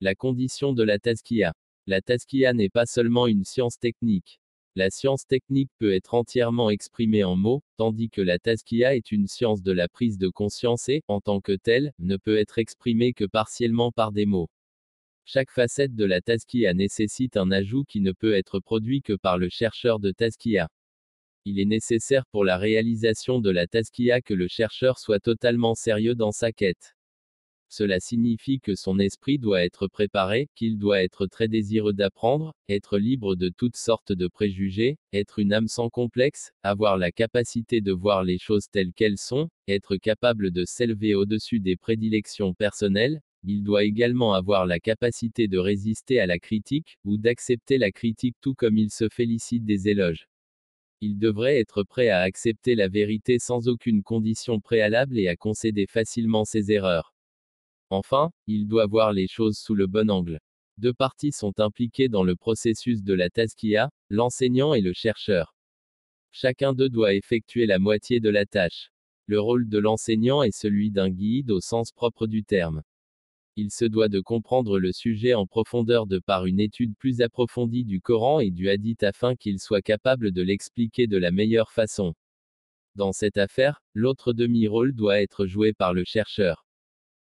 La condition de la Tazkiya. La Tazkiya n'est pas seulement une science technique. La science technique peut être entièrement exprimée en mots, tandis que la Tazkiya est une science de la prise de conscience et, en tant que telle, ne peut être exprimée que partiellement par des mots. Chaque facette de la Tazkiya nécessite un ajout qui ne peut être produit que par le chercheur de Tazkiya. Il est nécessaire pour la réalisation de la Tazkiya que le chercheur soit totalement sérieux dans sa quête. Cela signifie que son esprit doit être préparé, qu'il doit être très désireux d'apprendre, être libre de toutes sortes de préjugés, être une âme sans complexe, avoir la capacité de voir les choses telles qu'elles sont, être capable de s'élever au-dessus des prédilections personnelles, il doit également avoir la capacité de résister à la critique, ou d'accepter la critique tout comme il se félicite des éloges. Il devrait être prêt à accepter la vérité sans aucune condition préalable et à concéder facilement ses erreurs. Enfin, il doit voir les choses sous le bon angle. Deux parties sont impliquées dans le processus de la tazkiya, l'enseignant et le chercheur. Chacun d'eux doit effectuer la moitié de la tâche. Le rôle de l'enseignant est celui d'un guide au sens propre du terme. Il se doit de comprendre le sujet en profondeur de par une étude plus approfondie du Coran et du Hadith afin qu'il soit capable de l'expliquer de la meilleure façon. Dans cette affaire, l'autre demi-rôle doit être joué par le chercheur.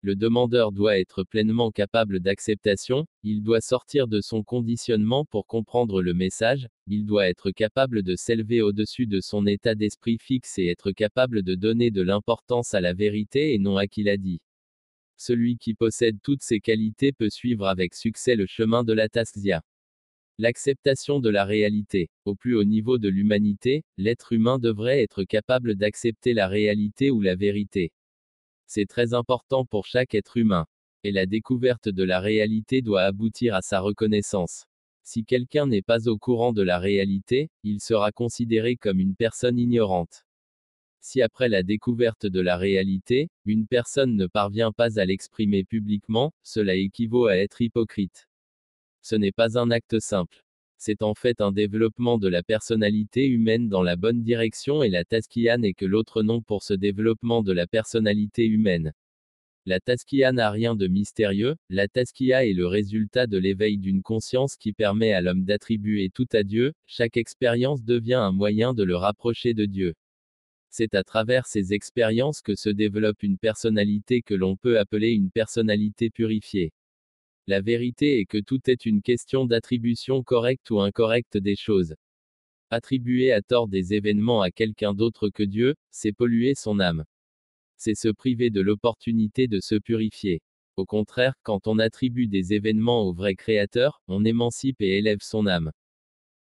Le demandeur doit être pleinement capable d'acceptation, il doit sortir de son conditionnement pour comprendre le message, il doit être capable de s'élever au-dessus de son état d'esprit fixe et être capable de donner de l'importance à la vérité et non à qui l'a dit. Celui qui possède toutes ces qualités peut suivre avec succès le chemin de la taskia. L'acceptation de la réalité. Au plus haut niveau de l'humanité, l'être humain devrait être capable d'accepter la réalité ou la vérité. C'est très important pour chaque être humain. Et la découverte de la réalité doit aboutir à sa reconnaissance. Si quelqu'un n'est pas au courant de la réalité, il sera considéré comme une personne ignorante. Si après la découverte de la réalité, une personne ne parvient pas à l'exprimer publiquement, cela équivaut à être hypocrite. Ce n'est pas un acte simple. C'est en fait un développement de la personnalité humaine dans la bonne direction et la taskia n'est que l'autre nom pour ce développement de la personnalité humaine. La taskia n'a rien de mystérieux, la taskia est le résultat de l'éveil d'une conscience qui permet à l'homme d'attribuer tout à Dieu, chaque expérience devient un moyen de le rapprocher de Dieu. C'est à travers ces expériences que se développe une personnalité que l'on peut appeler une personnalité purifiée. La vérité est que tout est une question d'attribution correcte ou incorrecte des choses. Attribuer à tort des événements à quelqu'un d'autre que Dieu, c'est polluer son âme. C'est se priver de l'opportunité de se purifier. Au contraire, quand on attribue des événements au vrai Créateur, on émancipe et élève son âme.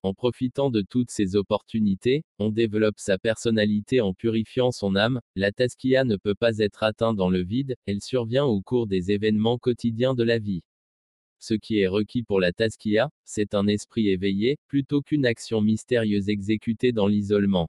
En profitant de toutes ces opportunités, on développe sa personnalité en purifiant son âme. La taskia ne peut pas être atteinte dans le vide, elle survient au cours des événements quotidiens de la vie. Ce qui est requis pour la taskia, c'est un esprit éveillé, plutôt qu'une action mystérieuse exécutée dans l'isolement.